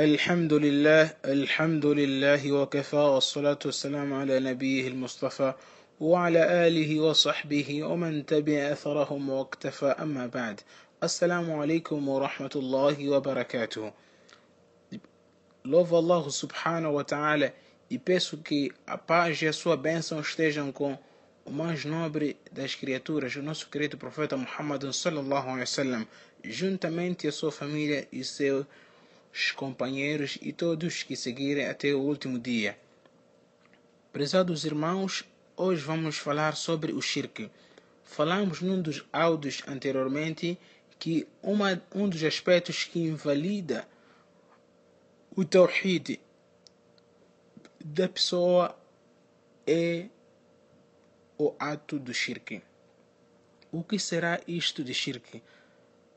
الحمد لله الحمد لله وكفى والصلاة والسلام على نبيه المصطفى وعلى آله وصحبه ومن تبع أثرهم واكتفى أما بعد السلام عليكم ورحمة الله وبركاته Louvo Allah subhanahu wa ta'ala e peço que a paz e a sua bênção estejam com o mais nobre das criaturas, o nosso querido profeta Muhammad sallallahu alaihi wasallam, juntamente a sua família e seus companheiros e todos que seguirem até o último dia. Prezados irmãos, hoje vamos falar sobre o shirk. Falamos num dos áudios anteriormente que uma, um dos aspectos que invalida o tawhid da pessoa é o ato do shirk. O que será isto de shirk?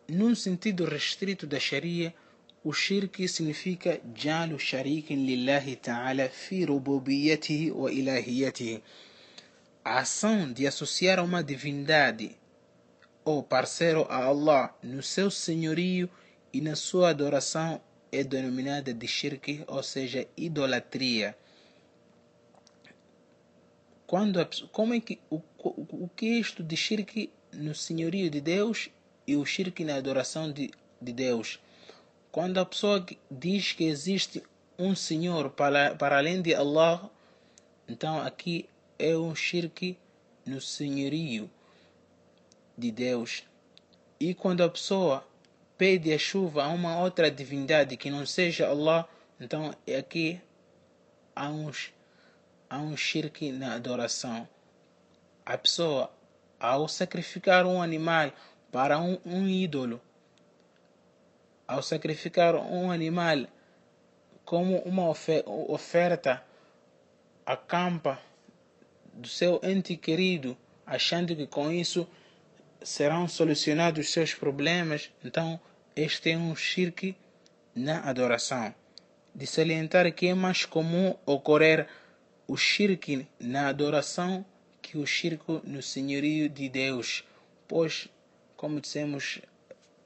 Num sentido restrito da Sharia, o shirk significa jalu sharikin lillahi ta'ala fi rububiyyatihi wa ilahiyatihi. A ação de associar uma divindade ou parceiro a Allah no seu senhorio e na sua adoração é denominada de shirk, ou seja, idolatria quando como é que o, o, o que é isto de shirk no senhorio de Deus e o shirk na adoração de, de Deus quando a pessoa diz que existe um senhor para, para além de Allah então aqui é um shirk no senhorio de Deus e quando a pessoa pede a chuva a uma outra divindade que não seja Allah então aqui há uns há um shirk na adoração. A pessoa, ao sacrificar um animal para um, um ídolo, ao sacrificar um animal como uma oferta, acampa do seu ente querido, achando que com isso serão solucionados seus problemas. Então, este é um shirk na adoração. De salientar que é mais comum ocorrer o shirk na adoração que o shirk no senhorio de Deus, pois, como dissemos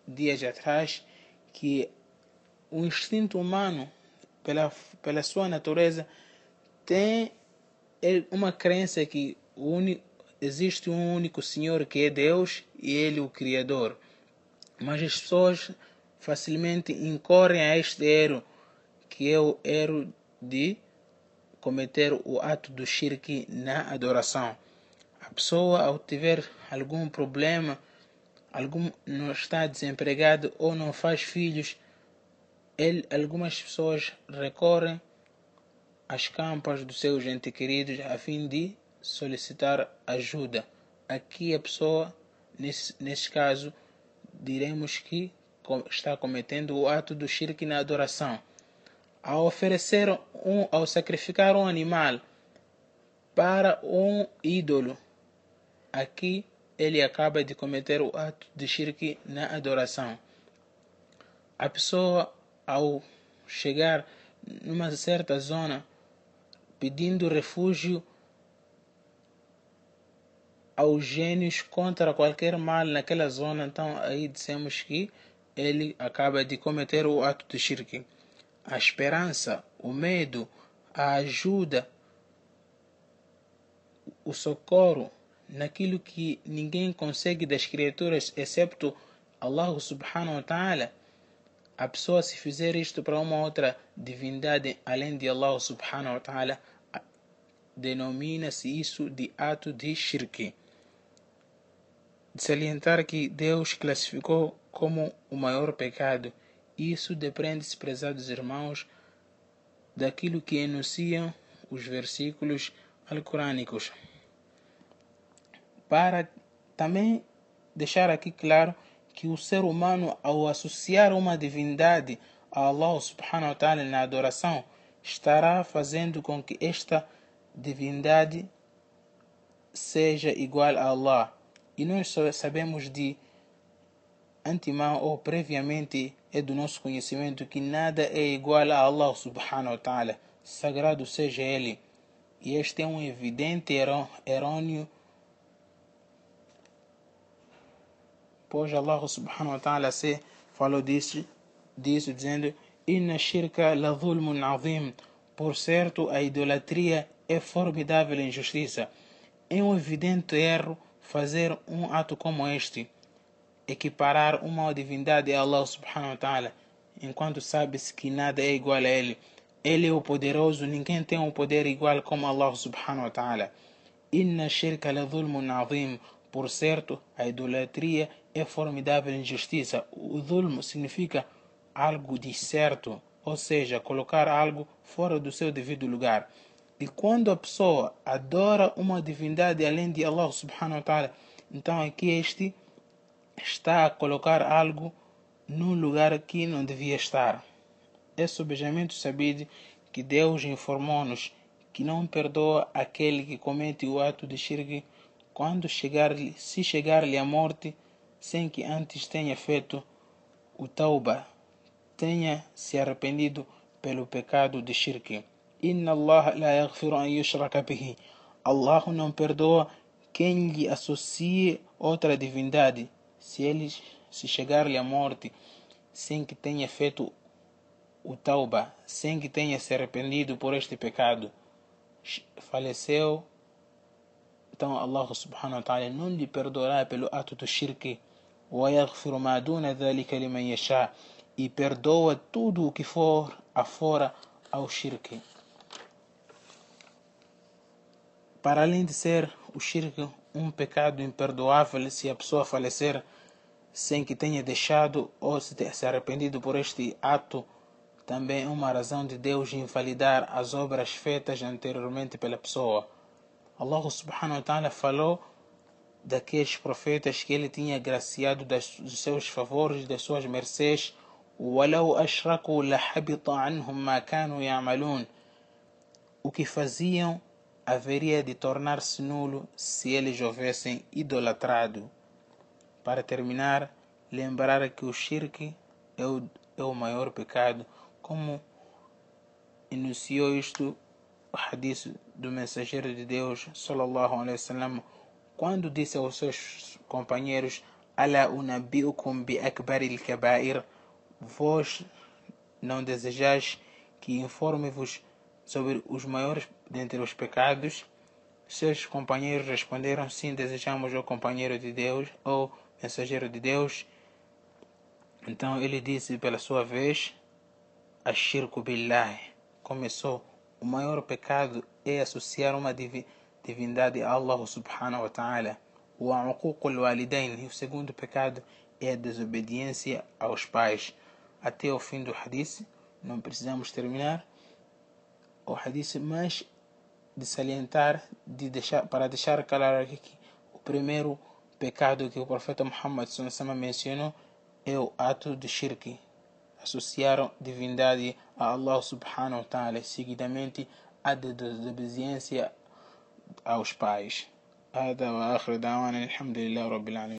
dias atrás, que o instinto humano, pela, pela sua natureza, tem uma crença que existe um único Senhor que é Deus e Ele o Criador. Mas as pessoas facilmente incorrem a este erro, que é o erro de cometer o ato do shirk na adoração. A pessoa, ao tiver algum problema, algum, não está desempregado ou não faz filhos, ele, algumas pessoas recorrem às campas dos seus entes queridos a fim de solicitar ajuda. Aqui a pessoa, nesse, nesse caso, diremos que está cometendo o ato do shirk na adoração ao oferecer um, ao sacrificar um animal para um ídolo, aqui ele acaba de cometer o ato de shirk na adoração. A pessoa, ao chegar numa certa zona, pedindo refúgio aos gênios contra qualquer mal naquela zona, então aí dissemos que ele acaba de cometer o ato de shirk a esperança, o medo, a ajuda, o socorro naquilo que ninguém consegue das criaturas excepto Allah subhanahu wa ta'ala. A pessoa se fizer isto para uma outra divindade além de Allah subhanahu wa ta'ala, denomina-se isso de ato de shirk. De salientar que Deus classificou como o maior pecado isso depende, prezados irmãos, daquilo que enunciam os versículos alcorânicos. Para também deixar aqui claro que o ser humano, ao associar uma divindade a Allah subhanahu wa ta'ala na adoração, estará fazendo com que esta divindade seja igual a Allah. E nós sabemos de antemão ou previamente é do nosso conhecimento que nada é igual a Allah subhanahu wa ta'ala, sagrado seja Ele. E este é um evidente errôneo, pois Allah subhanahu wa ta'ala se falou disso, disso dizendo Inna shirka la dhulmun azim. Por certo, a idolatria é formidável injustiça. É um evidente erro fazer um ato como este, equiparar uma divindade a Allah subhanahu wa ta'ala, enquanto sabe-se que nada é igual a Ele. Ele é o poderoso, ninguém tem um poder igual como Allah subhanahu wa ta'ala. Inna shirka la dhulmun azim. Por certo, a idolatria é formidável injustiça. O dhulm significa algo de certo, ou seja, colocar algo fora do seu devido lugar. E quando a pessoa adora uma divindade além de Allah subhanahu wa ta'ala, então aqui este está a colocar algo num lugar que não devia estar. É subjamente sabido que Deus informou-nos que não perdoa aquele que comete o ato de shirk quando chegar se chegar-lhe a morte sem que antes tenha feito o tauba, tenha se arrependido pelo pecado de shirk. Inna Allah la yaghfiru an yushraka bihi. Allah não perdoa quem lhe associe outra divindade, se ele se chegar-lhe a morte sem que tenha feito o tauba, sem que tenha se arrependido por este pecado, faleceu, então Allah subhanahu wa ta'ala não lhe perdoará pelo ato do shirk ويغفر ما دون ذلك لمن يشاء e perdoa tudo o que for afora ao shirk. Para além de ser o shirk um pecado imperdoável se a pessoa falecer sem que tenha deixado ou se ter se arrependido por este ato, também é uma razão de Deus invalidar as obras feitas anteriormente pela pessoa. Allah subhanahu wa ta'ala falou daqueles profetas que ele tinha agraciado das, dos seus favores, das suas mercês, o que faziam haveria de tornar-se nulo se eles houvessem idolatrado. Para terminar, lembrar que o shirk é o, é o maior pecado, como enunciou isto o hadith do mensageiro de Deus, sallallahu alaihi wasallam, quando disse aos seus companheiros: Ala unabiukum bi akbaril kabair, vós não desejais que informe-vos sobre os maiores dentre os pecados? Seus companheiros responderam: Sim, desejamos o companheiro de Deus ou mensageiro de Deus. Então ele disse pela sua vez: Ashirku billah. Começou. O maior pecado é associar uma divindade a Allah subhanahu wa ta'ala. O. E o segundo pecado é a desobediência aos pais. Até o fim do hadith, não precisamos terminar. O hadith mais de salientar, de deixar, para deixar claro aqui que o primeiro pecado que o profeta Muhammad mencionou é o ato de shirk. Associaram divindade a Allah subhanahu wa ta'ala, seguidamente a desobediência aos pais. هذا وآخر دعوانا الحمد لله رب العالمين